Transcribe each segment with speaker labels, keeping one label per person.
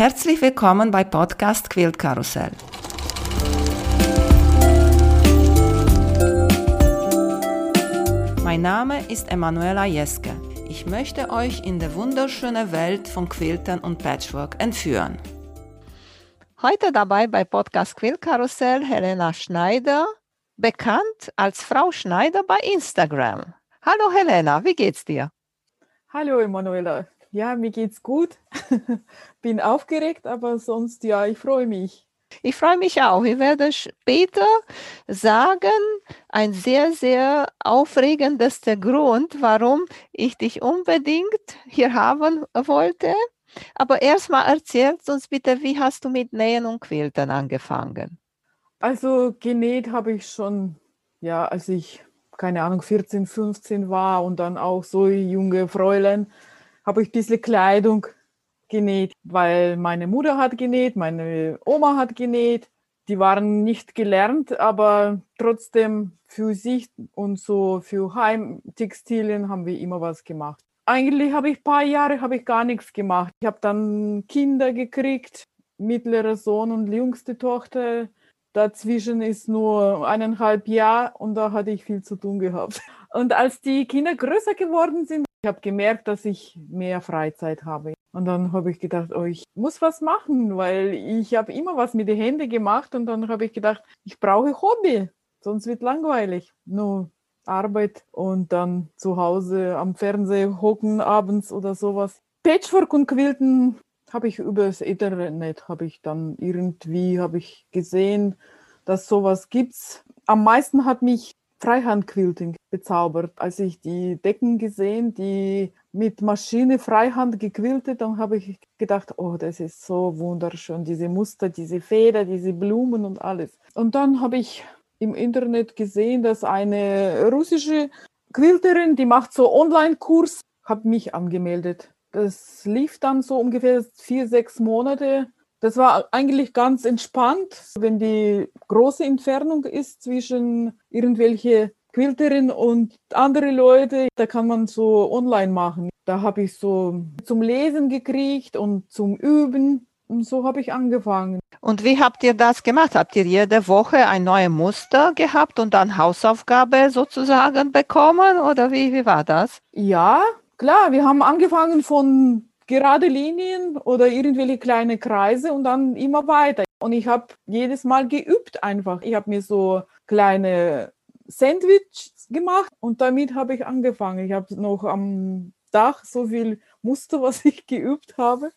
Speaker 1: Herzlich willkommen bei Podcast Quilt Karussell. Mein Name ist Emanuela Jeske. Ich möchte euch in die wunderschöne Welt von Quiltern und Patchwork entführen. Heute dabei bei Podcast Quilt Karussell Helena Schneider, bekannt als Frau Schneider bei Instagram. Hallo Helena, wie geht's dir?
Speaker 2: Hallo Emanuela, ja, mir geht's gut. Bin aufgeregt, aber sonst ja, ich freue mich.
Speaker 1: Ich freue mich auch. Ich werde später sagen, ein sehr, sehr aufregendster Grund, warum ich dich unbedingt hier haben wollte. Aber erstmal erzählst uns bitte, wie hast du mit Nähen und Quiltern angefangen?
Speaker 2: Also genäht habe ich schon, ja, als ich, keine Ahnung, 14, 15 war und dann auch so junge Fräulein habe ich bisschen Kleidung genäht, weil meine Mutter hat genäht, meine Oma hat genäht. Die waren nicht gelernt, aber trotzdem für sich und so für Heimtextilien haben wir immer was gemacht. Eigentlich habe ich ein paar Jahre habe ich gar nichts gemacht. Ich habe dann Kinder gekriegt, mittlerer Sohn und jüngste Tochter. Dazwischen ist nur eineinhalb Jahre und da hatte ich viel zu tun gehabt. Und als die Kinder größer geworden sind, ich habe gemerkt, dass ich mehr Freizeit habe. Und dann habe ich gedacht, oh, ich muss was machen, weil ich habe immer was mit den Händen gemacht und dann habe ich gedacht, ich brauche Hobby, sonst wird langweilig. Nur Arbeit und dann zu Hause am Fernseher hocken abends oder sowas. Patchwork und Quilten habe ich über das Internet, habe ich dann irgendwie, habe ich gesehen, dass sowas gibt's. Am meisten hat mich Freihandquilting bezaubert. Als ich die Decken gesehen, die mit Maschine Freihand gequiltet, dann habe ich gedacht, oh, das ist so wunderschön, diese Muster, diese Feder, diese Blumen und alles. Und dann habe ich im Internet gesehen, dass eine russische Quilterin, die macht so Online-Kurs, habe mich angemeldet. Das lief dann so ungefähr vier, sechs Monate das war eigentlich ganz entspannt, wenn die große Entfernung ist zwischen irgendwelche Quilterin und andere Leute, da kann man so online machen. Da habe ich so zum Lesen gekriegt und zum Üben. Und so habe ich angefangen.
Speaker 1: Und wie habt ihr das gemacht? Habt ihr jede Woche ein neues Muster gehabt und dann Hausaufgabe sozusagen bekommen? Oder wie, wie war das?
Speaker 2: Ja, klar. Wir haben angefangen von gerade Linien oder irgendwelche kleine Kreise und dann immer weiter. Und ich habe jedes Mal geübt einfach. Ich habe mir so kleine Sandwiches gemacht und damit habe ich angefangen. Ich habe noch am Dach so viel Muster, was ich geübt habe.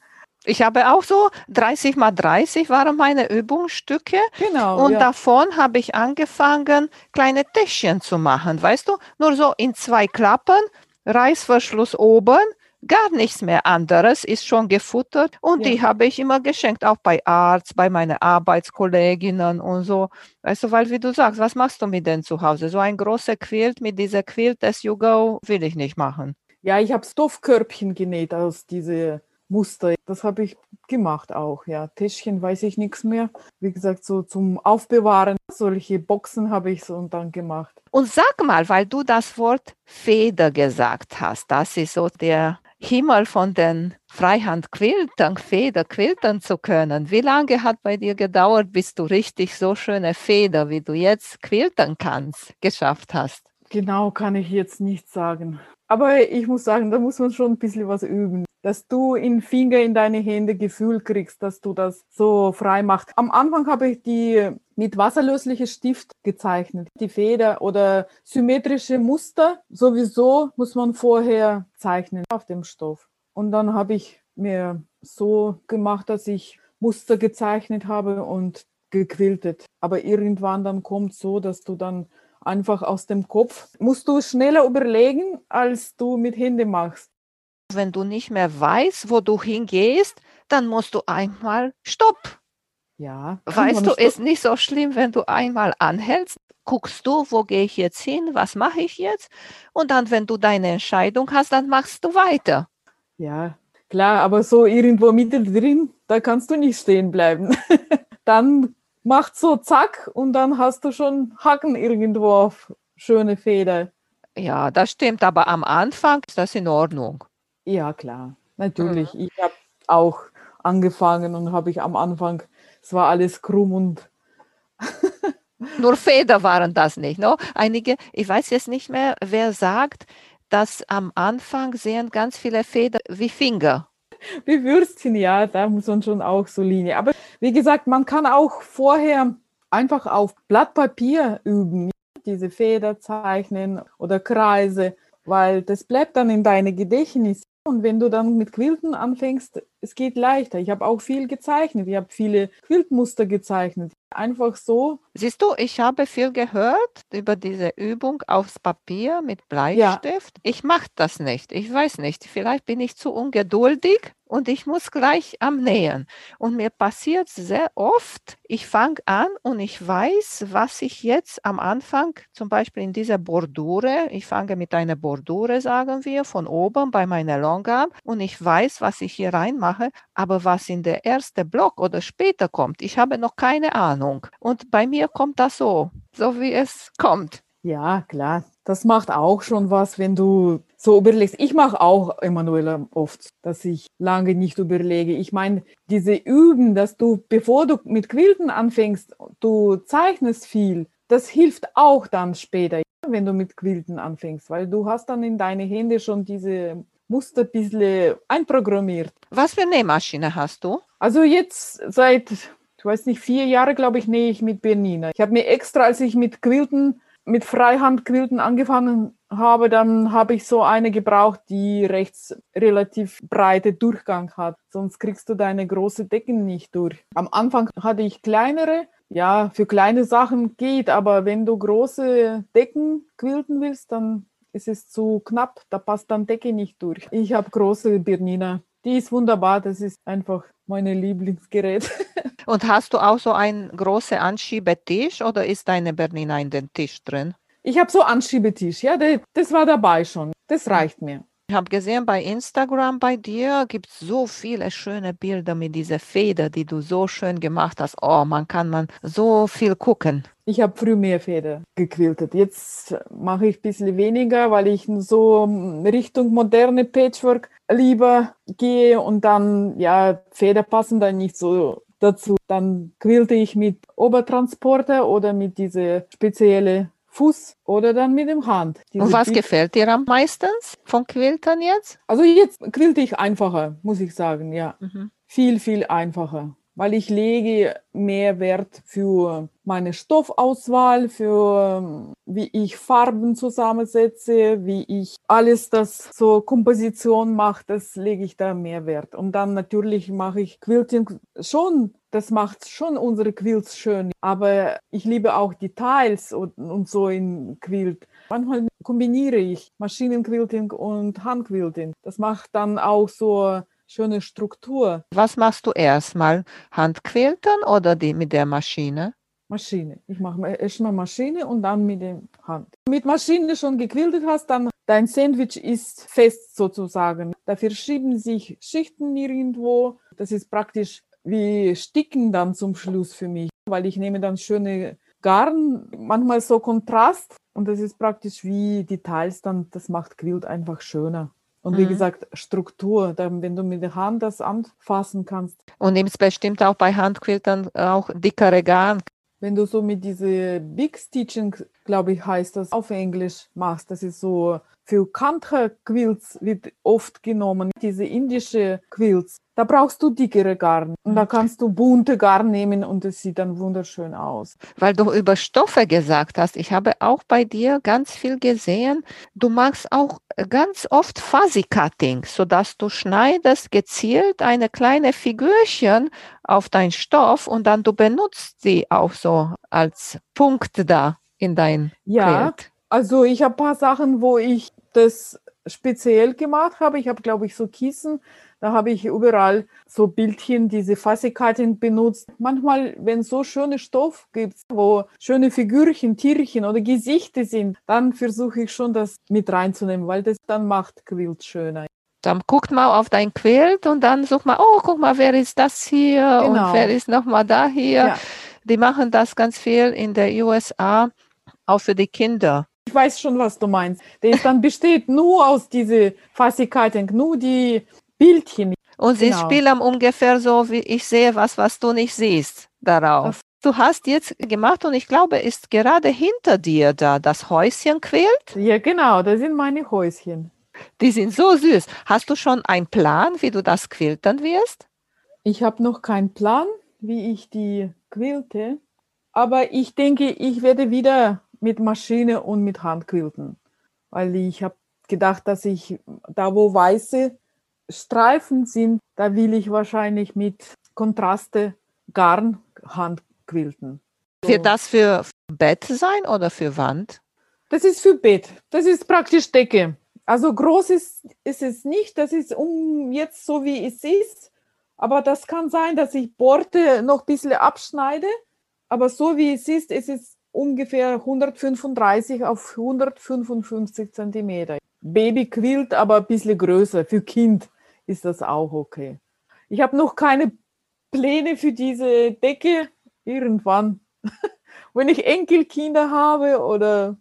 Speaker 1: Ich habe auch so 30 mal 30 waren meine Übungsstücke. Genau. Und ja. davon habe ich angefangen, kleine Täschchen zu machen. Weißt du, nur so in zwei Klappen, Reißverschluss oben, gar nichts mehr anderes ist schon gefuttert und ja. die habe ich immer geschenkt, auch bei Arzt, bei meinen Arbeitskolleginnen und so. Weißt du, weil wie du sagst, was machst du mit denen zu Hause? So ein großer Quilt mit dieser Quilt as you go will ich nicht machen.
Speaker 2: Ja, ich habe Stoffkörbchen genäht aus diese Muster. Das habe ich gemacht auch, ja. Täschchen weiß ich nichts mehr. Wie gesagt, so zum Aufbewahren, solche Boxen habe ich so und dann gemacht.
Speaker 1: Und sag mal, weil du das Wort Feder gesagt hast, das ist so der Himmel von den Freihandquiltern, Feder quiltern zu können. Wie lange hat bei dir gedauert, bis du richtig so schöne Feder, wie du jetzt quiltern kannst, geschafft hast?
Speaker 2: Genau kann ich jetzt nicht sagen. Aber ich muss sagen, da muss man schon ein bisschen was üben dass du in Finger in deine Hände Gefühl kriegst, dass du das so frei machst. Am Anfang habe ich die mit wasserlöslichem Stift gezeichnet. Die Feder oder symmetrische Muster sowieso muss man vorher zeichnen auf dem Stoff. Und dann habe ich mir so gemacht, dass ich Muster gezeichnet habe und gequiltet. Aber irgendwann dann kommt so, dass du dann einfach aus dem Kopf musst du schneller überlegen, als du mit Händen machst.
Speaker 1: Wenn du nicht mehr weißt, wo du hingehst, dann musst du einmal Stopp. Ja. Weißt du, ist nicht so schlimm, wenn du einmal anhältst, guckst du, wo gehe ich jetzt hin, was mache ich jetzt? Und dann, wenn du deine Entscheidung hast, dann machst du weiter.
Speaker 2: Ja, klar, aber so irgendwo mittendrin, da kannst du nicht stehen bleiben. dann macht so zack und dann hast du schon Haken irgendwo auf schöne Feder.
Speaker 1: Ja, das stimmt, aber am Anfang ist das in Ordnung.
Speaker 2: Ja, klar, natürlich. Mhm. Ich habe auch angefangen und habe ich am Anfang, es war alles krumm und
Speaker 1: nur Feder waren das nicht. No? Einige, ich weiß jetzt nicht mehr, wer sagt, dass am Anfang sehen ganz viele Feder wie Finger.
Speaker 2: Wie Würstchen, ja, da muss man schon auch so Linie. Aber wie gesagt, man kann auch vorher einfach auf Blatt Papier üben, diese Feder zeichnen oder Kreise, weil das bleibt dann in deinem Gedächtnis. Und wenn du dann mit Quilten anfängst, es geht leichter. Ich habe auch viel gezeichnet. Ich habe viele Quiltmuster gezeichnet. Einfach so.
Speaker 1: Siehst du, ich habe viel gehört über diese Übung aufs Papier mit Bleistift. Ja. Ich mache das nicht. Ich weiß nicht. Vielleicht bin ich zu ungeduldig und ich muss gleich am Nähen. Und mir passiert sehr oft, ich fange an und ich weiß, was ich jetzt am Anfang, zum Beispiel in dieser Bordure, ich fange mit einer Bordure, sagen wir, von oben bei meiner Longarm und ich weiß, was ich hier reinmache, aber was in der erste Block oder später kommt, ich habe noch keine Ahnung. Und bei mir kommt das so, so wie es kommt.
Speaker 2: Ja, klar. Das macht auch schon was, wenn du so überlegst. Ich mache auch, Emanuela, oft, dass ich lange nicht überlege. Ich meine, diese Üben, dass du, bevor du mit Quilten anfängst, du zeichnest viel, das hilft auch dann später, wenn du mit Quilten anfängst, weil du hast dann in deine Hände schon diese Muster ein bisschen einprogrammiert.
Speaker 1: Was für eine Nähmaschine hast du?
Speaker 2: Also jetzt seit, ich weiß nicht, vier Jahre, glaube ich, nähe ich mit Bernina. Ich habe mir extra, als ich mit Quilten mit Freihandquilten angefangen habe, dann habe ich so eine gebraucht, die rechts relativ breite Durchgang hat. Sonst kriegst du deine große Decken nicht durch. Am Anfang hatte ich kleinere. Ja, für kleine Sachen geht, aber wenn du große Decken quilten willst, dann ist es zu knapp. Da passt dann Decke nicht durch. Ich habe große Bernina. Die ist wunderbar. Das ist einfach mein Lieblingsgerät.
Speaker 1: Und hast du auch so einen großen Anschiebetisch oder ist deine Bernina in den Tisch drin?
Speaker 2: Ich habe so Anschiebetisch, ja, das war dabei schon. Das reicht mir.
Speaker 1: Ich habe gesehen, bei Instagram bei dir gibt es so viele schöne Bilder mit dieser Feder, die du so schön gemacht hast. Oh, man kann man so viel gucken.
Speaker 2: Ich habe früher mehr Feder gequiltet. Jetzt mache ich ein bisschen weniger, weil ich so Richtung moderne Patchwork lieber gehe und dann, ja, Feder passen dann nicht so dazu. Dann quilte ich mit Obertransporter oder mit diese spezielle Fuß oder dann mit dem Hand.
Speaker 1: Diese Und was Bild gefällt dir am meisten von Quiltern jetzt?
Speaker 2: Also jetzt quilte ich einfacher, muss ich sagen, ja. Mhm. Viel, viel einfacher weil ich lege mehr Wert für meine Stoffauswahl, für wie ich Farben zusammensetze, wie ich alles das so Komposition mache, das lege ich da mehr Wert. Und dann natürlich mache ich Quilting schon, das macht schon unsere Quilts schön. Aber ich liebe auch Details und, und so in Quilt. Manchmal kombiniere ich Maschinenquilting und Handquilting. Das macht dann auch so schöne Struktur.
Speaker 1: Was machst du erstmal? Handquiltern oder die mit der Maschine?
Speaker 2: Maschine. Ich mache erstmal Maschine und dann mit der Hand. Mit Maschine schon gequiltet hast, dann dein Sandwich ist fest sozusagen. Da verschieben sich Schichten nirgendwo. Das ist praktisch wie Sticken dann zum Schluss für mich, weil ich nehme dann schöne Garn, manchmal so Kontrast und das ist praktisch wie Details dann, das macht Quilt einfach schöner. Und wie mhm. gesagt, Struktur, dann, wenn du mit der Hand das anfassen kannst.
Speaker 1: Und nimmst bestimmt auch bei Handquiltern auch dickere Garn.
Speaker 2: Wenn du so mit diese Big Stitching, glaube ich, heißt das, auf Englisch machst, das ist so für Kantha-Quilts wird oft genommen, diese indische Quilts. Da brauchst du dickere Garn und da kannst du bunte Garn nehmen und es sieht dann wunderschön aus.
Speaker 1: Weil du über Stoffe gesagt hast, ich habe auch bei dir ganz viel gesehen. Du machst auch ganz oft Fuzzy Cutting, sodass du schneidest gezielt eine kleine Figürchen auf dein Stoff und dann du benutzt sie auch so als Punkt da in dein
Speaker 2: ja, Quilt. Also ich habe ein paar Sachen, wo ich das speziell gemacht habe. Ich habe, glaube ich, so Kissen. Da habe ich überall so Bildchen, diese Fassigkeiten benutzt. Manchmal, wenn es so schöne Stoff gibt, wo schöne Figürchen, Tierchen oder Gesichter sind, dann versuche ich schon das mit reinzunehmen, weil das dann macht Quilt schöner.
Speaker 1: Dann guckt mal auf dein Quilt und dann sucht mal, oh, guck mal, wer ist das hier genau. und wer ist nochmal da hier. Ja. Die machen das ganz viel in der USA, auch für die Kinder.
Speaker 2: Ich weiß schon, was du meinst. Der ist dann besteht nur aus diesen Fassigkeiten, nur die Bildchen.
Speaker 1: Und sie genau. spielen ungefähr so, wie ich sehe was, was du nicht siehst darauf. Du hast jetzt gemacht und ich glaube, ist gerade hinter dir da das Häuschen quält.
Speaker 2: Ja, genau, das sind meine Häuschen.
Speaker 1: Die sind so süß. Hast du schon einen Plan, wie du das quiltern wirst?
Speaker 2: Ich habe noch keinen Plan, wie ich die quilte, aber ich denke, ich werde wieder mit Maschine und mit Hand quilten, weil ich habe gedacht, dass ich da, wo weiße Streifen sind, da will ich wahrscheinlich mit Kontraste Garn handquilten.
Speaker 1: So. Wird das für Bett sein oder für Wand?
Speaker 2: Das ist für Bett. Das ist praktisch Decke. Also groß ist, ist es nicht. Das ist um jetzt so wie es ist. Aber das kann sein, dass ich Borte noch ein bisschen abschneide. Aber so wie es ist, ist es ungefähr 135 auf 155 Zentimeter. Baby quillt aber ein bisschen größer. Für Kind ist das auch okay. Ich habe noch keine Pläne für diese Decke. Irgendwann, wenn ich Enkelkinder habe oder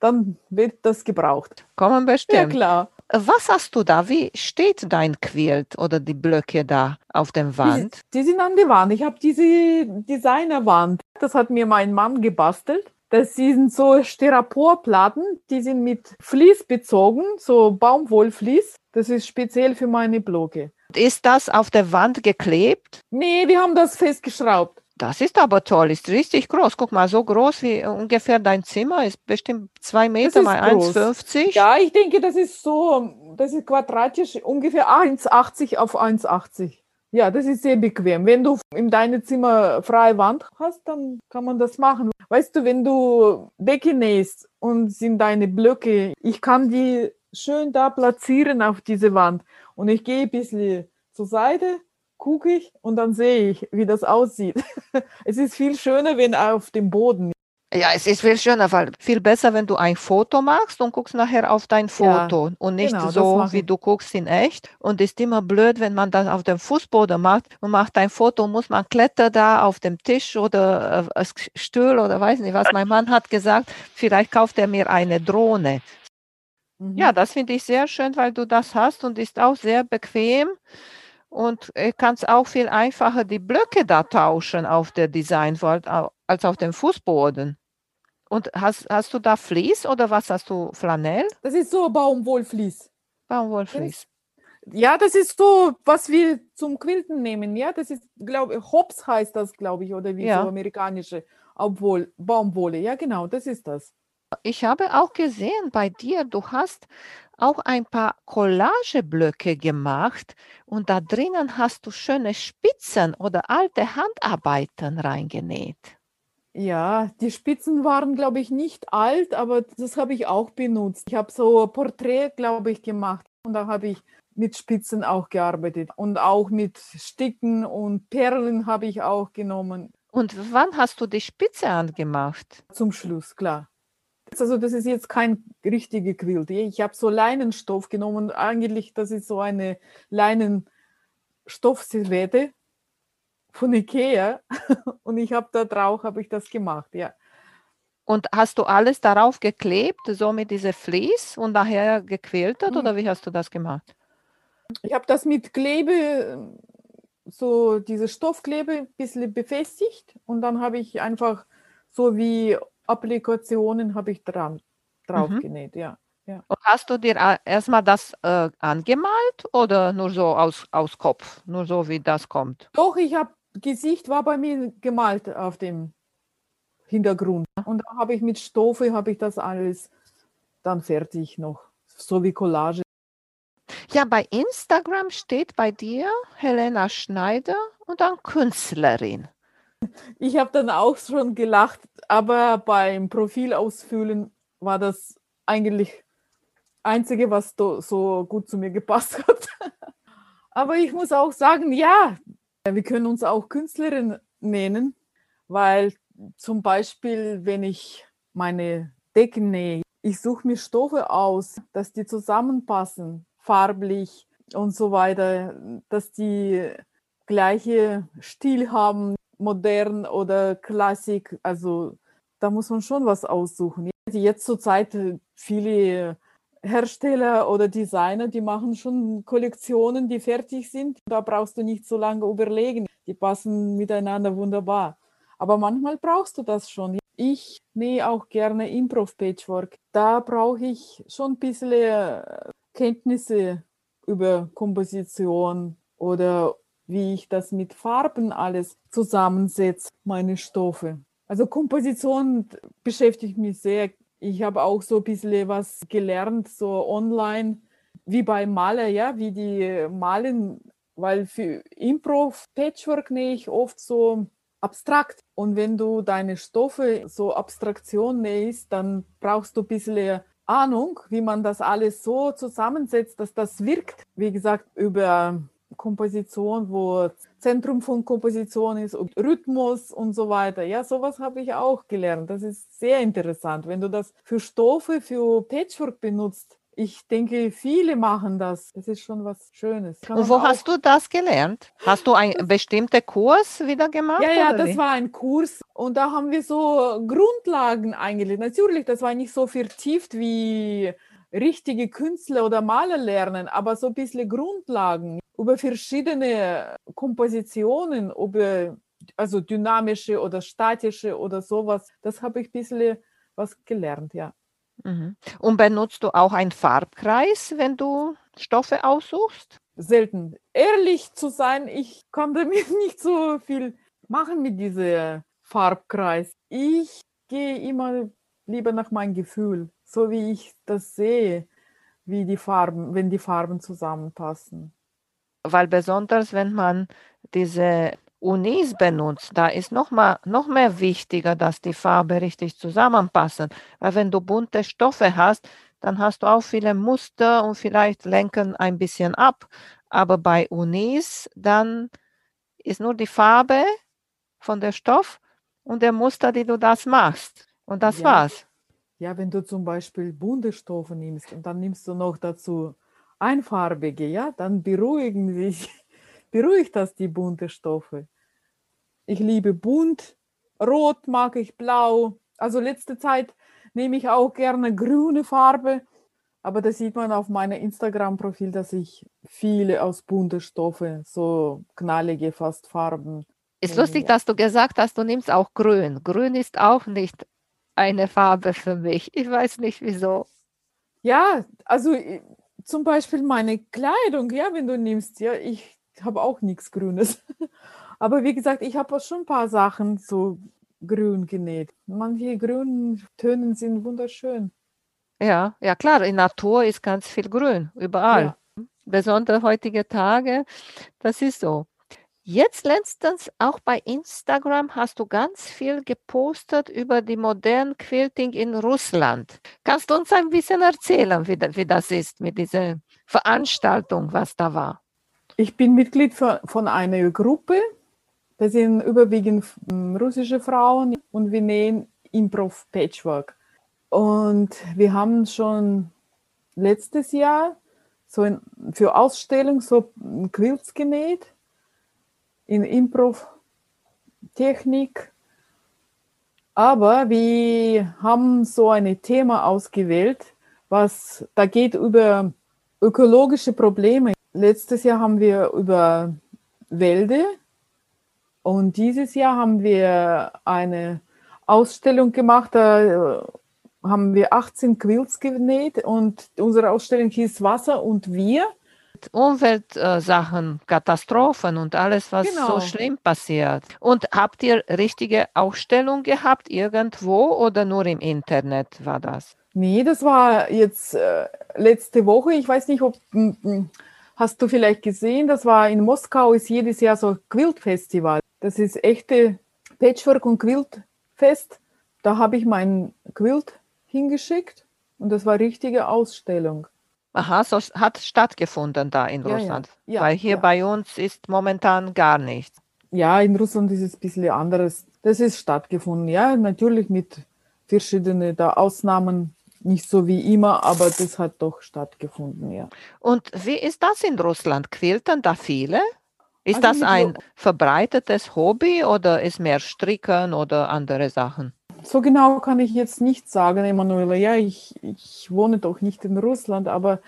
Speaker 2: dann wird das gebraucht.
Speaker 1: Kommen bestimmt.
Speaker 2: Ja, klar.
Speaker 1: Was hast du da? Wie steht dein Quilt oder die Blöcke da auf der Wand?
Speaker 2: Die, die sind an der Wand. Ich habe diese Designerwand. Das hat mir mein Mann gebastelt. Das sind so Styroporplatten, die sind mit Vlies bezogen, so Baumwollvlies. Das ist speziell für meine Blöcke.
Speaker 1: Ist das auf der Wand geklebt?
Speaker 2: Nee, wir haben das festgeschraubt.
Speaker 1: Das ist aber toll, ist richtig groß. Guck mal, so groß wie ungefähr dein Zimmer ist bestimmt zwei Meter mal 1,50.
Speaker 2: Ja, ich denke, das ist so, das ist quadratisch ungefähr 1,80 auf 1,80. Ja, das ist sehr bequem. Wenn du in deinem Zimmer freie Wand hast, dann kann man das machen. Weißt du, wenn du Decke nähst und sind deine Blöcke, ich kann die schön da platzieren auf diese Wand und ich gehe ein bisschen zur Seite gucke ich und dann sehe ich, wie das aussieht. es ist viel schöner, wenn auf dem Boden.
Speaker 1: Ja, es ist viel schöner, weil viel besser, wenn du ein Foto machst und guckst nachher auf dein Foto ja, und nicht genau, so, wie du guckst in echt. Und es ist immer blöd, wenn man das auf dem Fußboden macht und macht ein Foto, muss man klettern da auf dem Tisch oder äh, Stuhl oder weiß nicht was. Mein Mann hat gesagt, vielleicht kauft er mir eine Drohne. Mhm. Ja, das finde ich sehr schön, weil du das hast und ist auch sehr bequem und äh, kannst auch viel einfacher die Blöcke da tauschen auf der Designwand als auf dem Fußboden. Und hast, hast du da Vlies oder was hast du? Flanell?
Speaker 2: Das ist so Baumwollvlies.
Speaker 1: Baumwollvlies.
Speaker 2: Ja, das ist so, was wir zum Quilten nehmen. Ja, das ist, glaube ich, Hops heißt das, glaube ich, oder wie ja. so amerikanische Obwohl, Baumwolle. Ja, genau, das ist das.
Speaker 1: Ich habe auch gesehen bei dir, du hast auch ein paar Collageblöcke gemacht und da drinnen hast du schöne Spitzen oder alte Handarbeiten reingenäht.
Speaker 2: Ja, die Spitzen waren, glaube ich, nicht alt, aber das habe ich auch benutzt. Ich habe so ein Porträt, glaube ich, gemacht und da habe ich mit Spitzen auch gearbeitet und auch mit Sticken und Perlen habe ich auch genommen.
Speaker 1: Und wann hast du die Spitze angemacht?
Speaker 2: Zum Schluss, klar. Also das ist jetzt kein richtiger Quilt. Ich habe so Leinenstoff genommen. Eigentlich, das ist so eine Leinenstoffservette von Ikea. Und ich habe da drauf, habe ich das gemacht, ja.
Speaker 1: Und hast du alles darauf geklebt, so mit dieser Vlies und nachher gequiltert mhm. oder wie hast du das gemacht?
Speaker 2: Ich habe das mit Klebe, so diese Stoffklebe ein bisschen befestigt und dann habe ich einfach so wie Applikationen habe ich dran drauf mhm. genäht, ja. ja.
Speaker 1: Und hast du dir erstmal das äh, angemalt oder nur so aus, aus Kopf, nur so wie das kommt?
Speaker 2: Doch, ich habe Gesicht war bei mir gemalt auf dem Hintergrund und da habe ich mit Stoffe habe ich das alles dann fertig noch, so wie Collage.
Speaker 1: Ja, bei Instagram steht bei dir Helena Schneider und dann Künstlerin.
Speaker 2: Ich habe dann auch schon gelacht, aber beim Profil ausfüllen war das eigentlich einzige, was so gut zu mir gepasst hat. aber ich muss auch sagen, ja, wir können uns auch Künstlerin nennen, weil zum Beispiel, wenn ich meine Decken nähe, ich suche mir Stoffe aus, dass die zusammenpassen, farblich und so weiter, dass die gleiche Stil haben, modern oder Klassik. Also da muss man schon was aussuchen. Jetzt zur Zeit viele Hersteller oder Designer, die machen schon Kollektionen, die fertig sind. Da brauchst du nicht so lange überlegen. Die passen miteinander wunderbar. Aber manchmal brauchst du das schon. Ich nähe auch gerne Improv-Patchwork. Da brauche ich schon ein bisschen äh, Kenntnisse über Komposition oder wie ich das mit Farben alles zusammensetze, meine Stoffe. Also Komposition beschäftigt mich sehr. Ich habe auch so ein bisschen was gelernt, so online, wie bei Maler, ja, wie die malen, weil für Improv Patchwork nähe ich oft so abstrakt. Und wenn du deine Stoffe so Abstraktion nähst, dann brauchst du ein bisschen Ahnung, wie man das alles so zusammensetzt, dass das wirkt. Wie gesagt, über Komposition, wo Zentrum von Komposition ist und Rhythmus und so weiter. Ja, sowas habe ich auch gelernt. Das ist sehr interessant. Wenn du das für Stoffe, für Patchwork benutzt, ich denke, viele machen das. Das ist schon was Schönes.
Speaker 1: Kann und wo hast du das gelernt? Hast du einen bestimmten Kurs wieder gemacht?
Speaker 2: Ja, ja, das wie? war ein Kurs und da haben wir so Grundlagen eingelegt. Natürlich, das war nicht so vertieft wie richtige Künstler oder Maler lernen, aber so ein bisschen Grundlagen über verschiedene Kompositionen, über also dynamische oder statische oder sowas. Das habe ich ein bisschen was gelernt, ja.
Speaker 1: Mhm. Und benutzt du auch einen Farbkreis, wenn du Stoffe aussuchst?
Speaker 2: Selten. Ehrlich zu sein, ich kann damit nicht so viel machen mit diesem Farbkreis. Ich gehe immer lieber nach meinem Gefühl, so wie ich das sehe, wie die Farben, wenn die Farben zusammenpassen.
Speaker 1: Weil besonders, wenn man diese Unis benutzt, da ist noch, mal, noch mehr wichtiger, dass die Farbe richtig zusammenpassen. Weil wenn du bunte Stoffe hast, dann hast du auch viele Muster und vielleicht lenken ein bisschen ab. Aber bei Unis, dann ist nur die Farbe von der Stoff und der Muster, die du das machst. Und das
Speaker 2: ja.
Speaker 1: war's.
Speaker 2: Ja, wenn du zum Beispiel bunte Stoffe nimmst und dann nimmst du noch dazu einfarbige, ja, dann beruhigen sich, beruhigt das die bunte Stoffe. Ich liebe bunt, rot mag ich, blau. Also letzte Zeit nehme ich auch gerne grüne Farbe, aber da sieht man auf meinem Instagram-Profil, dass ich viele aus bunten Stoffe, so knallige fast Farben.
Speaker 1: Ist lustig, dass du gesagt hast, du nimmst auch grün. Grün ist auch nicht eine Farbe für mich. Ich weiß nicht wieso.
Speaker 2: Ja, also äh, zum Beispiel meine Kleidung, ja, wenn du nimmst, ja, ich habe auch nichts Grünes. Aber wie gesagt, ich habe schon ein paar Sachen so grün genäht. Manche grünen Töne sind wunderschön.
Speaker 1: Ja, ja klar, in Natur ist ganz viel grün, überall. Ja. Besonders heutige Tage, das ist so. Jetzt letztens auch bei Instagram hast du ganz viel gepostet über die modernen Quilting in Russland. Kannst du uns ein bisschen erzählen, wie, das ist mit dieser Veranstaltung, was da war?
Speaker 2: Ich bin Mitglied von einer Gruppe, das sind überwiegend hm, russische Frauen und wir nähen Improv Patchwork. Und wir haben schon letztes Jahr so für Ausstellung so Quilts genäht in Improv Technik. Aber wir haben so ein Thema ausgewählt, was da geht über ökologische Probleme. Letztes Jahr haben wir über Wälder und dieses Jahr haben wir eine Ausstellung gemacht, da äh, haben wir 18 Quilts genäht und unsere Ausstellung hieß Wasser und wir.
Speaker 1: Umweltsachen, Katastrophen und alles, was genau. so schlimm passiert. Und habt ihr richtige Ausstellung gehabt irgendwo oder nur im Internet war das?
Speaker 2: Nee, das war jetzt äh, letzte Woche. Ich weiß nicht, ob hast du vielleicht gesehen, das war in Moskau, ist jedes Jahr so ein Quilt-Festival. Das ist echte Patchwork- und Quiltfest. Da habe ich meinen Quilt hingeschickt und das war richtige Ausstellung.
Speaker 1: Aha, so hat stattgefunden da in Russland. Ja, ja. Weil hier bei uns ist momentan gar nichts.
Speaker 2: Ja, in Russland ist es ein bisschen anderes. Das ist stattgefunden, ja, natürlich mit verschiedenen da Ausnahmen, nicht so wie immer, aber das hat doch stattgefunden, ja.
Speaker 1: Und wie ist das in Russland? Quilten da viele? Ist also das ein verbreitetes Hobby oder ist mehr Stricken oder andere Sachen?
Speaker 2: So genau kann ich jetzt nicht sagen, Emanuela. Ja, ich, ich wohne doch nicht in Russland, aber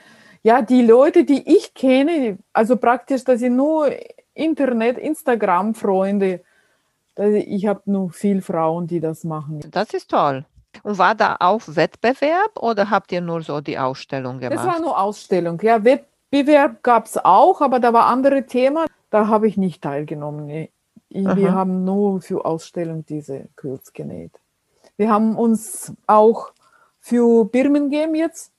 Speaker 2: ja, die Leute, die ich kenne, also praktisch, das sind nur Internet, Instagram-Freunde. Ich habe nur viele Frauen, die das machen.
Speaker 1: Das ist toll. Und war da auch Wettbewerb oder habt ihr nur so die Ausstellung gemacht?
Speaker 2: Das war nur Ausstellung. Ja, Wettbewerb gab es auch, aber da war andere Thema. Da habe ich nicht teilgenommen. Wir haben nur für Ausstellung diese Quilts genäht. Wir haben uns auch für Birmingham jetzt,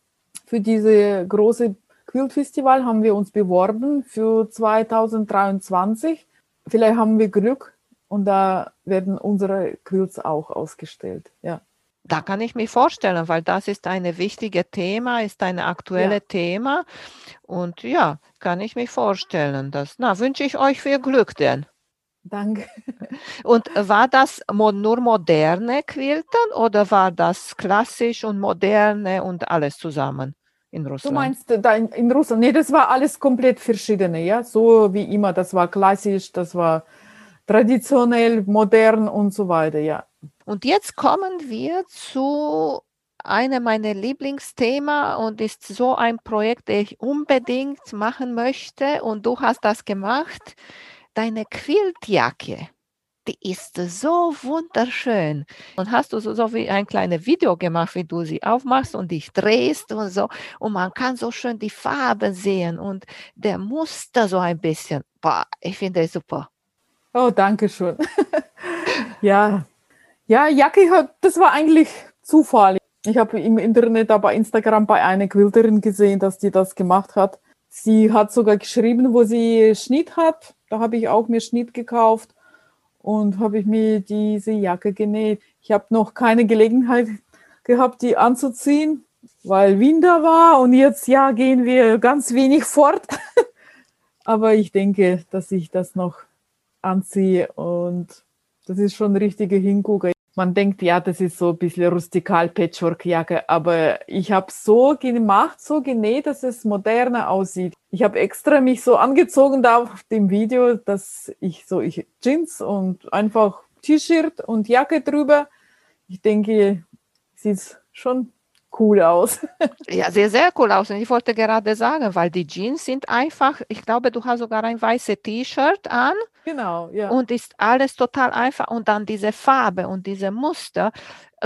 Speaker 2: für diese große Quiltfestival, haben wir uns beworben für 2023. Vielleicht haben wir Glück und da werden unsere Quilts auch ausgestellt. Ja.
Speaker 1: Da kann ich mir vorstellen, weil das ist ein wichtiges Thema, ist ein aktuelles ja. Thema. Und ja, kann ich mir vorstellen. Dass, na, wünsche ich euch viel Glück denn.
Speaker 2: Danke.
Speaker 1: Und war das nur moderne Quilten oder war das klassisch und moderne und alles zusammen in Russland?
Speaker 2: Du meinst da in, in Russland? Nee, das war alles komplett verschiedene, ja. So wie immer, das war klassisch, das war traditionell, modern und so weiter, ja.
Speaker 1: Und jetzt kommen wir zu einem meiner Lieblingsthema und ist so ein Projekt, das ich unbedingt machen möchte und du hast das gemacht. Deine Quiltjacke, die ist so wunderschön. Und hast du so, so wie ein kleines Video gemacht, wie du sie aufmachst und dich drehst und so. Und man kann so schön die Farben sehen und der Muster so ein bisschen. Boah, ich finde es super.
Speaker 2: Oh, danke schön. ja, ja, Jacke, das war eigentlich Zufall. Ich habe im Internet, aber Instagram bei einer Quilterin gesehen, dass die das gemacht hat. Sie hat sogar geschrieben, wo sie Schnitt hat. Da habe ich auch mir Schnitt gekauft und habe ich mir diese Jacke genäht. Ich habe noch keine Gelegenheit gehabt, die anzuziehen, weil Winter war und jetzt ja gehen wir ganz wenig fort. aber ich denke, dass ich das noch anziehe und das ist schon richtige Hingucker man denkt, ja, das ist so ein bisschen rustikal Patchwork-Jacke, aber ich habe so gemacht, so genäht, dass es moderner aussieht. Ich habe extra mich so angezogen da auf dem Video, dass ich so ich Jeans und einfach T-Shirt und Jacke drüber. Ich denke, sieht schon cool aus.
Speaker 1: ja, sehr, sehr cool aus. Und ich wollte gerade sagen, weil die Jeans sind einfach, ich glaube, du hast sogar ein weißes T-Shirt an.
Speaker 2: Genau, ja.
Speaker 1: Und ist alles total einfach. Und dann diese Farbe und diese Muster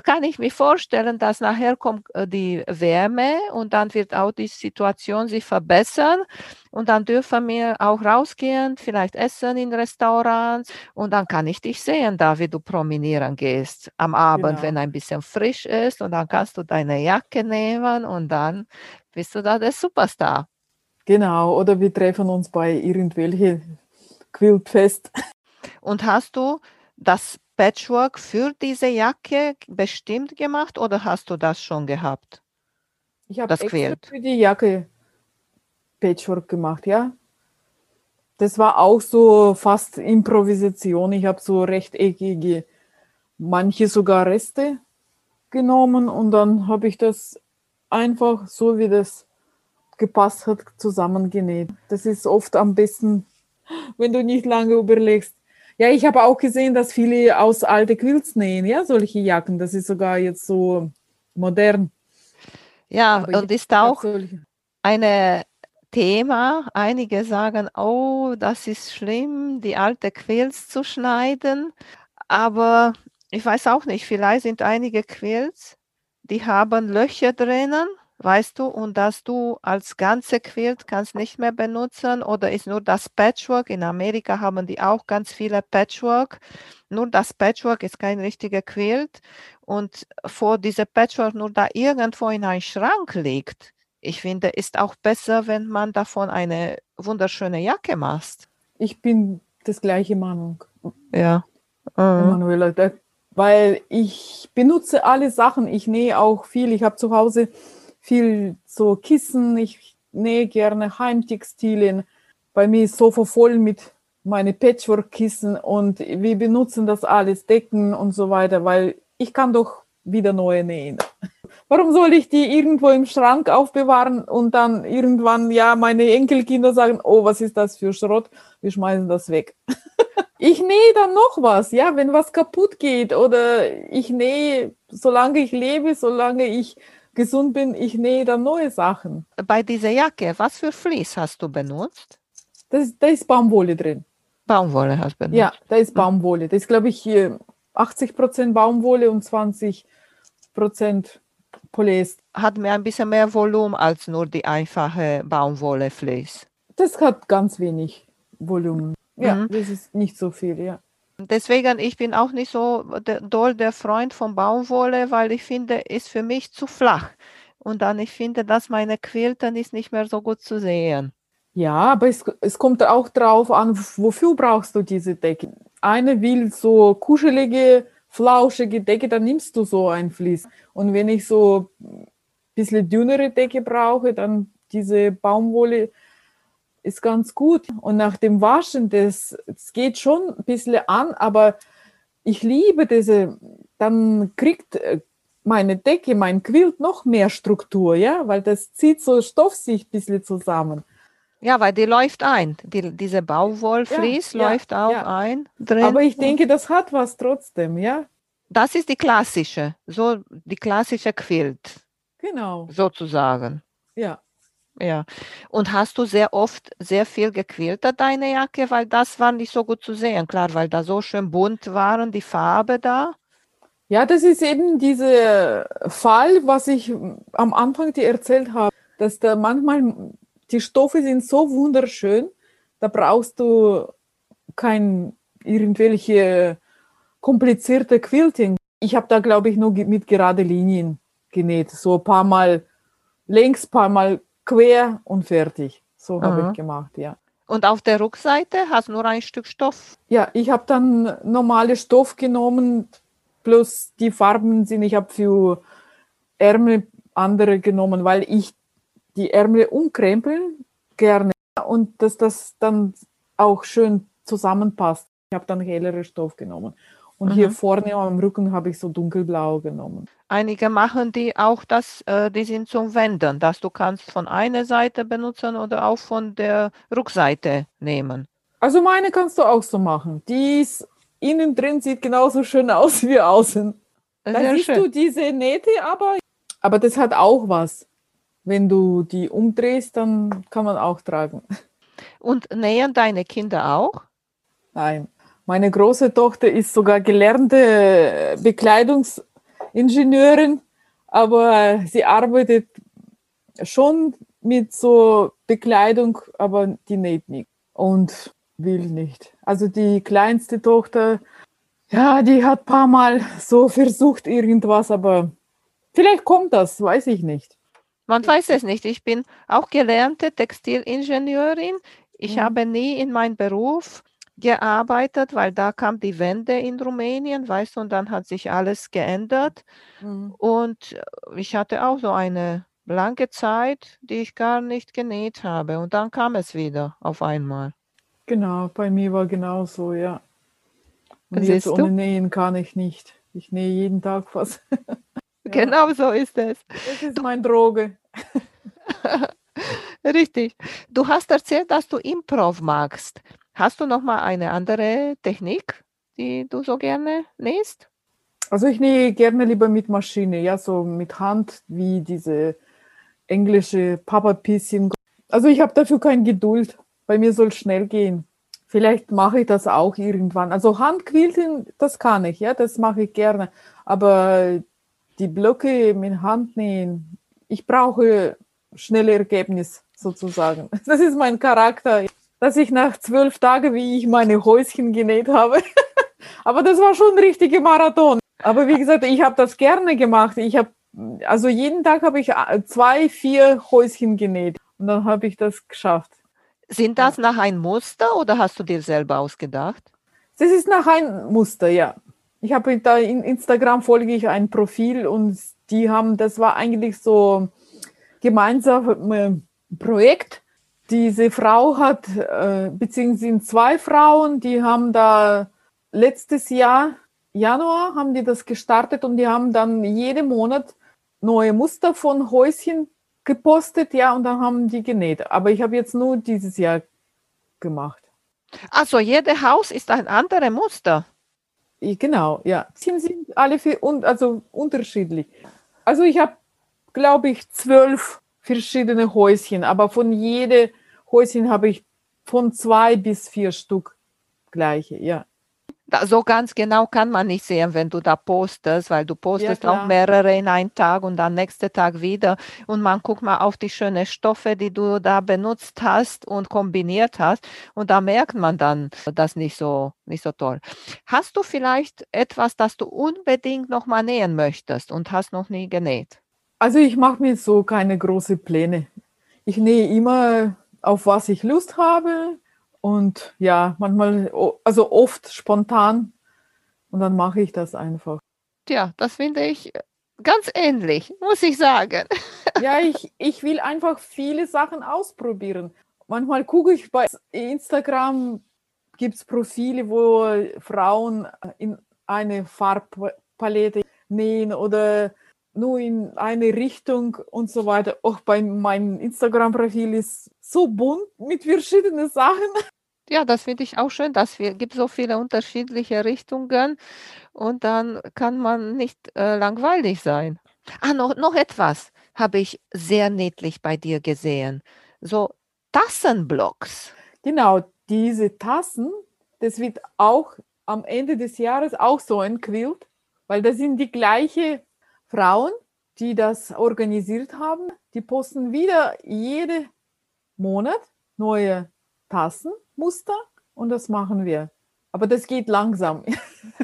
Speaker 1: kann ich mir vorstellen, dass nachher kommt äh, die Wärme und dann wird auch die Situation sich verbessern und dann dürfen wir auch rausgehen, vielleicht essen in Restaurants und dann kann ich dich sehen, da wie du promenieren gehst am Abend, genau. wenn ein bisschen frisch ist und dann kannst du deine Jacke nehmen und dann bist du da der Superstar.
Speaker 2: Genau, oder wir treffen uns bei irgendwelchen Quiltfest.
Speaker 1: Und hast du das Patchwork für diese Jacke bestimmt gemacht oder hast du das schon gehabt?
Speaker 2: Ich habe für die Jacke Patchwork gemacht, ja. Das war auch so fast Improvisation. Ich habe so rechteckige, manche sogar Reste genommen und dann habe ich das einfach so, wie das gepasst hat, zusammengenäht. Das ist oft am besten, wenn du nicht lange überlegst, ja, ich habe auch gesehen, dass viele aus alte Quilts nähen, ja, solche Jacken. Das ist sogar jetzt so modern.
Speaker 1: Ja, Aber und ist auch ein Thema. Einige sagen, oh, das ist schlimm, die alte Quilts zu schneiden. Aber ich weiß auch nicht, vielleicht sind einige Quilts, die haben Löcher drinnen weißt du, und dass du als ganze Quilt kannst nicht mehr benutzen oder ist nur das Patchwork. In Amerika haben die auch ganz viele Patchwork. Nur das Patchwork ist kein richtiger Quilt und vor dieser Patchwork nur da irgendwo in einem Schrank liegt. Ich finde, ist auch besser, wenn man davon eine wunderschöne Jacke macht.
Speaker 2: Ich bin das gleiche Meinung.
Speaker 1: Ja.
Speaker 2: Emanuela, weil ich benutze alle Sachen. Ich nähe auch viel. Ich habe zu Hause viel so Kissen. Ich nähe gerne Heimtextilien. Bei mir ist Sofa voll mit meine Patchwork-Kissen und wir benutzen das alles, Decken und so weiter, weil ich kann doch wieder neue nähen. Warum soll ich die irgendwo im Schrank aufbewahren und dann irgendwann, ja, meine Enkelkinder sagen, oh, was ist das für Schrott? Wir schmeißen das weg. ich nähe dann noch was, ja, wenn was kaputt geht oder ich nähe, solange ich lebe, solange ich gesund bin, ich nähe dann neue Sachen.
Speaker 1: Bei dieser Jacke, was für Vlies hast du benutzt?
Speaker 2: Das, da ist Baumwolle drin.
Speaker 1: Baumwolle hast du benutzt?
Speaker 2: Ja, da ist Baumwolle. Das ist, glaube ich, 80 Prozent Baumwolle und 20 Prozent Polyester.
Speaker 1: Hat mir ein bisschen mehr Volumen als nur die einfache Baumwolle-Vlies.
Speaker 2: Das hat ganz wenig Volumen. Ja, mhm. das ist nicht so viel, ja.
Speaker 1: Deswegen, ich bin auch nicht so doll der Freund von Baumwolle, weil ich finde, ist für mich zu flach. Und dann, ich finde, dass meine Quilten ist nicht mehr so gut zu sehen.
Speaker 2: Ja, aber es, es kommt auch darauf an, wofür brauchst du diese Decke. Eine will so kuschelige, flauschige Decke, dann nimmst du so ein Vlies. Und wenn ich so ein bisschen dünnere Decke brauche, dann diese Baumwolle ist ganz gut. Und nach dem Waschen, das, das geht schon ein bisschen an, aber ich liebe diese, dann kriegt äh, meine Decke, mein Quilt noch mehr Struktur, ja, weil das zieht so Stoff sich ein bisschen zusammen.
Speaker 1: Ja, weil die läuft ein. Die, diese Bauwollflies ja, läuft ja, auch ja. ein.
Speaker 2: Drin. Aber ich denke, das hat was trotzdem, ja.
Speaker 1: Das ist die klassische, so die klassische Quilt.
Speaker 2: Genau.
Speaker 1: Sozusagen.
Speaker 2: Ja.
Speaker 1: Ja. Und hast du sehr oft sehr viel gequiltert, deine Jacke? Weil das war nicht so gut zu sehen, klar, weil da so schön bunt waren, die Farbe da.
Speaker 2: Ja, das ist eben dieser Fall, was ich am Anfang dir erzählt habe, dass da manchmal die Stoffe sind so wunderschön, da brauchst du kein irgendwelche komplizierte Quilting. Ich habe da, glaube ich, nur mit gerade Linien genäht. So ein paar Mal längs, paar Mal quer und fertig. So habe ich gemacht, ja.
Speaker 1: Und auf der Rückseite hast du nur ein Stück Stoff?
Speaker 2: Ja, ich habe dann normale Stoff genommen, plus die Farben sind, ich habe für Ärmel andere genommen, weil ich die Ärmel umkrempeln gerne und dass das dann auch schön zusammenpasst. Ich habe dann hellere Stoff genommen. Und mhm. hier vorne am Rücken habe ich so dunkelblau genommen.
Speaker 1: Einige machen die auch das, äh, die sind zum Wenden, dass du kannst von einer Seite benutzen oder auch von der Rückseite nehmen.
Speaker 2: Also meine kannst du auch so machen. Die ist innen drin sieht genauso schön aus wie außen. Da siehst schön. du diese Nähte, aber, aber das hat auch was. Wenn du die umdrehst, dann kann man auch tragen.
Speaker 1: Und nähen deine Kinder auch?
Speaker 2: Nein. Meine große Tochter ist sogar gelernte Bekleidungs- Ingenieurin, aber sie arbeitet schon mit so Bekleidung, aber die näht nicht und will nicht. Also die kleinste Tochter, ja, die hat ein paar Mal so versucht irgendwas, aber vielleicht kommt das, weiß ich nicht.
Speaker 1: Man weiß es nicht. Ich bin auch gelernte Textilingenieurin. Ich mhm. habe nie in meinem Beruf gearbeitet, weil da kam die Wende in Rumänien, weißt du, und dann hat sich alles geändert. Mhm. Und ich hatte auch so eine lange Zeit, die ich gar nicht genäht habe. Und dann kam es wieder auf einmal.
Speaker 2: Genau, bei mir war genauso, ja. Und jetzt ohne Nähen kann ich nicht. Ich nähe jeden Tag was.
Speaker 1: ja. Genau so ist es.
Speaker 2: Das ist mein Droge.
Speaker 1: Richtig. Du hast erzählt, dass du Improv magst. Hast du noch mal eine andere Technik, die du so gerne nähst?
Speaker 2: Also ich nähe gerne lieber mit Maschine, ja, so mit Hand, wie diese englische Papa Pissin. Also ich habe dafür keine Geduld. Bei mir soll schnell gehen. Vielleicht mache ich das auch irgendwann. Also Handquilten, das kann ich, ja, das mache ich gerne. Aber die Blöcke mit Hand nähen, ich brauche schnelle Ergebnis sozusagen. Das ist mein Charakter dass ich nach zwölf Tagen, wie ich meine Häuschen genäht habe. Aber das war schon ein richtiger Marathon. Aber wie gesagt, ich habe das gerne gemacht. Ich habe, also jeden Tag habe ich äh, zwei, vier Häuschen genäht. Und dann habe ich das geschafft.
Speaker 1: Sind das nach einem Muster oder hast du dir selber ausgedacht?
Speaker 2: Das ist nach einem Muster, ja. Ich habe da in Instagram folge ich ein Profil und die haben, das war eigentlich so gemeinsam ein Projekt diese Frau hat, äh, beziehungsweise zwei Frauen, die haben da letztes Jahr, Januar, haben die das gestartet und die haben dann jeden Monat neue Muster von Häuschen gepostet, ja, und dann haben die genäht. Aber ich habe jetzt nur dieses Jahr gemacht.
Speaker 1: Also jedes Haus ist ein anderes Muster.
Speaker 2: Genau, ja. Sie sind alle für, also unterschiedlich. Also ich habe, glaube ich, zwölf verschiedene Häuschen, aber von jedem Häuschen habe ich von zwei bis vier Stück gleiche, ja
Speaker 1: so ganz genau kann man nicht sehen, wenn du da postest, weil du postest ja, auch mehrere in einem Tag und dann nächsten Tag wieder. Und man guckt mal auf die schönen Stoffe, die du da benutzt hast und kombiniert hast. Und da merkt man dann das nicht so, nicht so toll. Hast du vielleicht etwas, das du unbedingt noch mal nähen möchtest und hast noch nie genäht?
Speaker 2: Also ich mache mir so keine großen Pläne. Ich nähe immer auf was ich Lust habe und ja, manchmal, also oft spontan. Und dann mache ich das einfach.
Speaker 1: Ja, das finde ich ganz ähnlich, muss ich sagen.
Speaker 2: Ja, ich, ich will einfach viele Sachen ausprobieren. Manchmal gucke ich bei Instagram, gibt es Profile, wo Frauen in eine Farbpalette nähen oder nur in eine Richtung und so weiter. Auch bei meinem Instagram-Profil ist so bunt mit verschiedenen Sachen.
Speaker 1: Ja, das finde ich auch schön, dass wir gibt so viele unterschiedliche Richtungen und dann kann man nicht äh, langweilig sein. Ah, noch, noch etwas habe ich sehr niedlich bei dir gesehen. So Tassenblocks.
Speaker 2: Genau, diese Tassen, das wird auch am Ende des Jahres auch so entquillt, weil das sind die gleichen Frauen, die das organisiert haben. Die posten wieder jeden Monat neue Tassenmuster und das machen wir. Aber das geht langsam.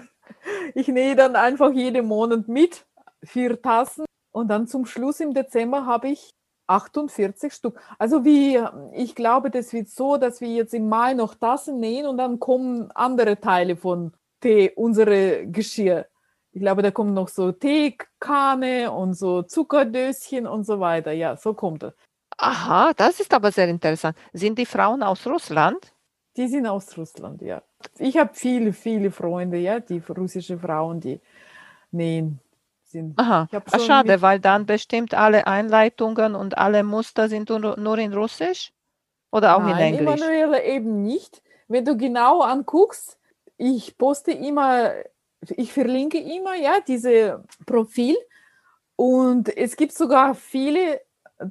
Speaker 2: ich nähe dann einfach jeden Monat mit, vier Tassen und dann zum Schluss im Dezember habe ich 48 Stück. Also wie, ich glaube, das wird so, dass wir jetzt im Mai noch Tassen nähen und dann kommen andere Teile von Tee, unsere Geschirr. Ich glaube, da kommen noch so Teekane und so Zuckerdöschen und so weiter. Ja, so kommt es.
Speaker 1: Aha, das ist aber sehr interessant. Sind die Frauen aus Russland?
Speaker 2: Die sind aus Russland, ja. Ich habe viele, viele Freunde, ja, die russische Frauen, die nähen sind.
Speaker 1: Aha, ah, schade, weil dann bestimmt alle Einleitungen und alle Muster sind nur, nur in Russisch oder auch Nein, in Englisch?
Speaker 2: Emanuele eben nicht. Wenn du genau anguckst, ich poste immer, ich verlinke immer, ja, diese Profil und es gibt sogar viele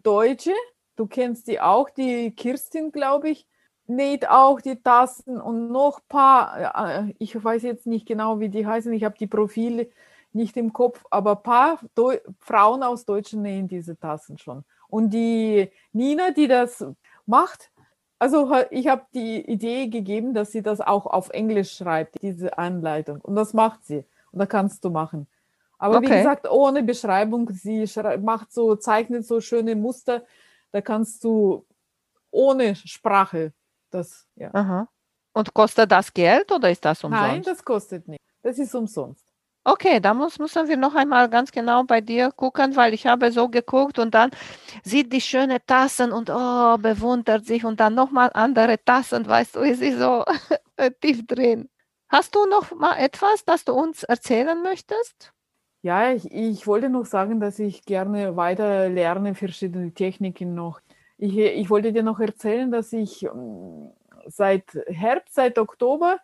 Speaker 2: Deutsche, Du kennst die auch, die Kirstin, glaube ich, näht auch die Tassen und noch paar, äh, ich weiß jetzt nicht genau, wie die heißen, ich habe die Profile nicht im Kopf, aber paar Deu Frauen aus Deutschland nähen diese Tassen schon. Und die Nina, die das macht, also ich habe die Idee gegeben, dass sie das auch auf Englisch schreibt, diese Anleitung. Und das macht sie. Und da kannst du machen. Aber okay. wie gesagt, ohne Beschreibung. Sie macht so, zeichnet so schöne Muster da kannst du ohne Sprache das, ja.
Speaker 1: Aha. Und kostet das Geld oder ist das umsonst?
Speaker 2: Nein, das kostet nicht. Das ist umsonst.
Speaker 1: Okay, da muss, müssen wir noch einmal ganz genau bei dir gucken, weil ich habe so geguckt und dann sieht die schöne Tassen und oh, bewundert sich und dann nochmal andere Tassen, weißt du, ist sie so tief drin. Hast du noch mal etwas, das du uns erzählen möchtest?
Speaker 2: Ja, ich, ich wollte noch sagen, dass ich gerne weiter lerne, verschiedene Techniken noch. Ich, ich wollte dir noch erzählen, dass ich ähm, seit Herbst, seit Oktober,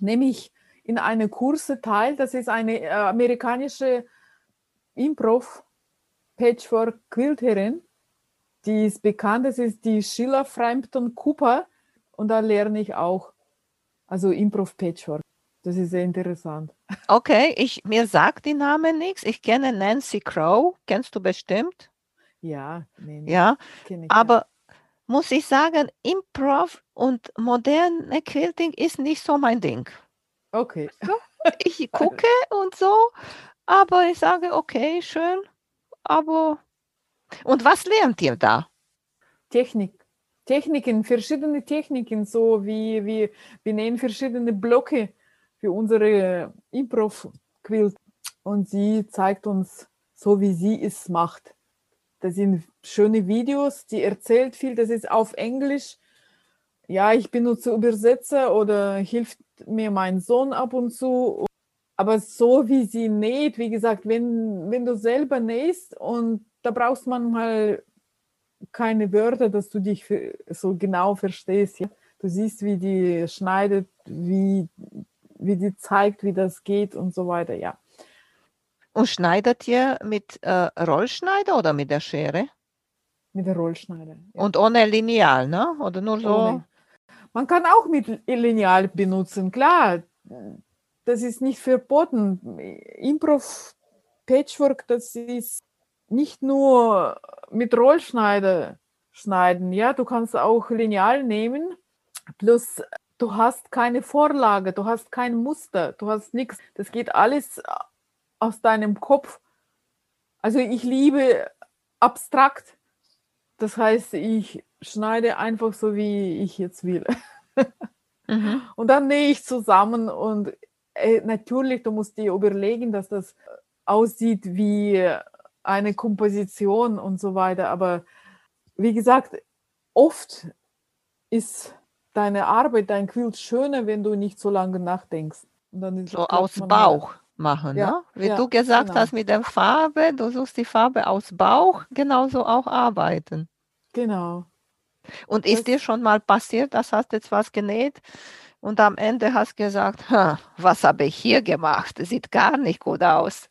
Speaker 2: nehme ich in eine Kurse teil. Das ist eine äh, amerikanische Improv Patchwork Quilterin. Die ist bekannt, das ist die Sheila Frampton Cooper und da lerne ich auch, also Improv Patchwork. Das ist sehr interessant.
Speaker 1: Okay, ich, mir sagt die Name nichts. Ich kenne Nancy Crow, kennst du bestimmt?
Speaker 2: Ja, nee,
Speaker 1: nee, ja. Aber ja. muss ich sagen, Improv und moderne Quilting ist nicht so mein Ding.
Speaker 2: Okay.
Speaker 1: So, ich gucke und so, aber ich sage, okay, schön, aber und was lernt ihr da?
Speaker 2: Technik. Techniken, verschiedene Techniken, so wie, wie wir nehmen verschiedene Blöcke für unsere Improv-Quilt und sie zeigt uns so, wie sie es macht. Das sind schöne Videos, die erzählt viel, das ist auf Englisch. Ja, ich benutze Übersetzer oder hilft mir mein Sohn ab und zu. Aber so wie sie näht, wie gesagt, wenn, wenn du selber nähst und da brauchst man mal keine Wörter, dass du dich so genau verstehst. Ja? Du siehst, wie die schneidet, wie, wie die zeigt, wie das geht und so weiter, ja.
Speaker 1: Und schneidet ihr mit äh, Rollschneider oder mit der Schere?
Speaker 2: Mit der Rollschneider.
Speaker 1: Ja. Und ohne Lineal, ne? Oder nur so? Ohne.
Speaker 2: Man kann auch mit Lineal benutzen, klar. Das ist nicht verboten. Improv Patchwork, das ist nicht nur mit Rollschneider schneiden, ja, du kannst auch Lineal nehmen, plus du hast keine Vorlage, du hast kein Muster, du hast nichts. Das geht alles aus deinem Kopf. Also ich liebe abstrakt. Das heißt, ich schneide einfach so, wie ich jetzt will. Mhm. Und dann nähe ich zusammen und äh, natürlich, du musst dir überlegen, dass das aussieht wie eine Komposition und so weiter. Aber wie gesagt, oft ist deine Arbeit, dein Quilt schöner, wenn du nicht so lange nachdenkst.
Speaker 1: so aus Bauch machen, ja, ne? Wie ja, du gesagt genau. hast mit der Farbe, du suchst die Farbe aus Bauch, genauso auch arbeiten.
Speaker 2: Genau.
Speaker 1: Und das ist dir schon mal passiert, dass hast jetzt was genäht und am Ende hast gesagt, was habe ich hier gemacht? Das sieht gar nicht gut aus.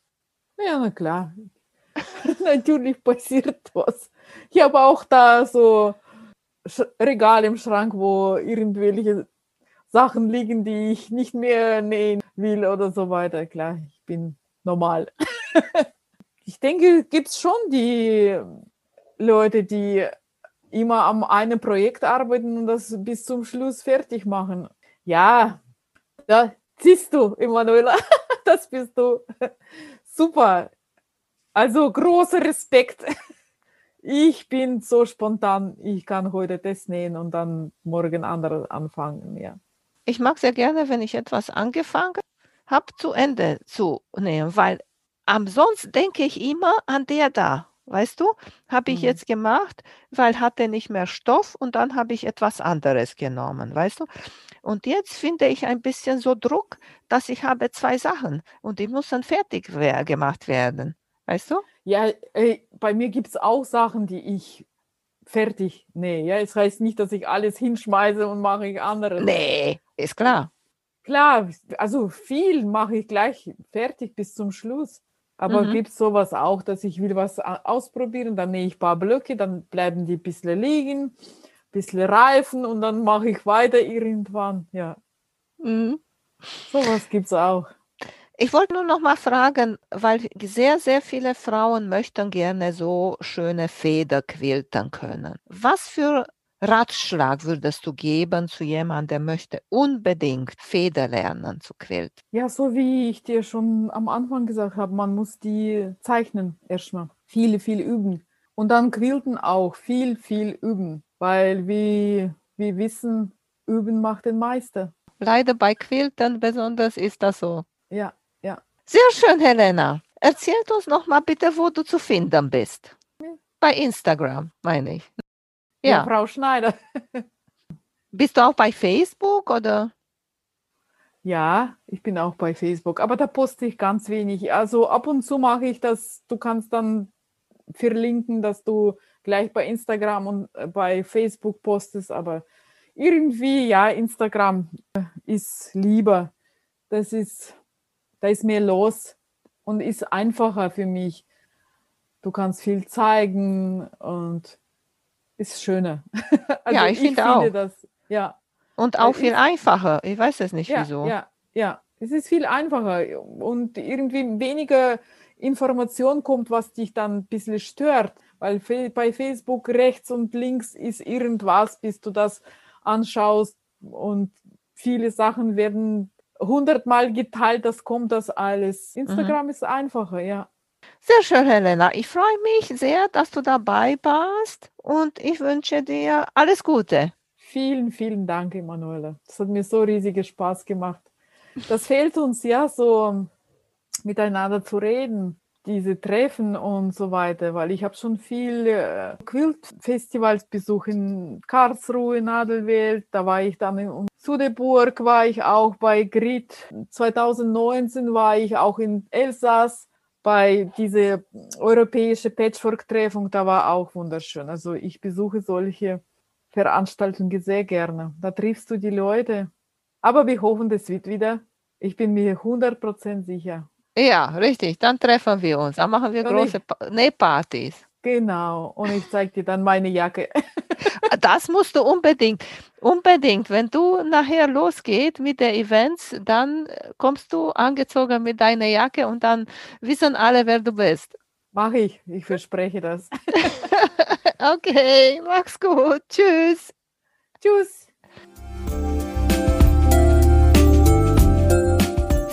Speaker 2: Ja, na klar. Natürlich passiert was. Ich habe auch da so Regal im Schrank, wo irgendwelche Sachen liegen, die ich nicht mehr nähen will oder so weiter. Klar, ich bin normal. ich denke, gibt es schon die Leute, die immer am einem Projekt arbeiten und das bis zum Schluss fertig machen. Ja, da siehst du, Emanuela, das bist du. Super. Also großer Respekt. Ich bin so spontan, ich kann heute das nähen und dann morgen anderes anfangen, ja.
Speaker 1: Ich mag sehr gerne, wenn ich etwas angefangen habe, zu Ende zu nähen, weil ansonsten denke ich immer an der da. Weißt du, habe ich mhm. jetzt gemacht, weil hatte nicht mehr Stoff und dann habe ich etwas anderes genommen, weißt du? Und jetzt finde ich ein bisschen so Druck, dass ich habe zwei Sachen und die müssen fertig gemacht werden, weißt du?
Speaker 2: Ja, äh, bei mir gibt es auch Sachen, die ich fertig nähe. Ja, es heißt nicht, dass ich alles hinschmeiße und mache ich andere.
Speaker 1: Nee, ist klar.
Speaker 2: Klar, also viel mache ich gleich fertig bis zum Schluss. Aber mhm. gibt es sowas auch, dass ich will was ausprobieren, dann nehme ich ein paar Blöcke, dann bleiben die ein bisschen liegen, ein bisschen reifen und dann mache ich weiter irgendwann. Ja. Mhm. Sowas gibt es auch.
Speaker 1: Ich wollte nur noch mal fragen, weil sehr, sehr viele Frauen möchten gerne so schöne Feder quiltern können. Was für Ratschlag würdest du geben zu jemandem, der möchte unbedingt Feder lernen zu quilten?
Speaker 2: Ja, so wie ich dir schon am Anfang gesagt habe, man muss die zeichnen erstmal. Viel, viel üben. Und dann quilten auch viel, viel üben. Weil wie wir wissen, üben macht den Meister.
Speaker 1: Leider bei Quilten besonders ist das so.
Speaker 2: Ja, ja.
Speaker 1: Sehr schön, Helena. Erzähl uns noch mal bitte, wo du zu finden bist. Bei Instagram, meine ich.
Speaker 2: Ja. Frau Schneider.
Speaker 1: Bist du auch bei Facebook oder?
Speaker 2: Ja, ich bin auch bei Facebook, aber da poste ich ganz wenig. Also ab und zu mache ich das, du kannst dann verlinken, dass du gleich bei Instagram und äh, bei Facebook postest, aber irgendwie, ja, Instagram ist lieber. Das ist, da ist mehr los und ist einfacher für mich. Du kannst viel zeigen und ist schöner.
Speaker 1: also ja, ich, ich finde auch. Das, ja. Und auch viel einfacher. Ich weiß es nicht,
Speaker 2: ja,
Speaker 1: wieso.
Speaker 2: Ja, ja, es ist viel einfacher und irgendwie weniger Information kommt, was dich dann ein bisschen stört. Weil bei Facebook rechts und links ist irgendwas, bis du das anschaust und viele Sachen werden hundertmal geteilt, das kommt das alles. Mhm. Instagram mhm. ist einfacher, ja.
Speaker 1: Sehr schön, Helena. Ich freue mich sehr, dass du dabei warst und ich wünsche dir alles Gute.
Speaker 2: Vielen, vielen Dank, Emanuele. Das hat mir so riesigen Spaß gemacht. Das fehlt uns ja so miteinander zu reden, diese Treffen und so weiter, weil ich habe schon viel äh, Quilt-Festivals besucht in Karlsruhe, Nadelwelt, da war ich dann in Sudeburg, war ich auch bei Grit. 2019 war ich auch in Elsass bei dieser europäischen Patchwork-Treffung, da war auch wunderschön. Also ich besuche solche Veranstaltungen sehr gerne. Da triffst du die Leute. Aber wir hoffen, das wird wieder. Ich bin mir 100% sicher.
Speaker 3: Ja, richtig. Dann treffen wir uns. Dann machen wir und große ich, nee, Partys.
Speaker 2: Genau. Und ich zeige dir dann meine Jacke.
Speaker 3: das musst du unbedingt. Unbedingt. Wenn du nachher losgeht mit den Events, dann kommst du angezogen mit deiner Jacke und dann wissen alle, wer du bist.
Speaker 2: Mach ich. Ich verspreche das.
Speaker 3: okay, mach's gut. Tschüss.
Speaker 2: Tschüss.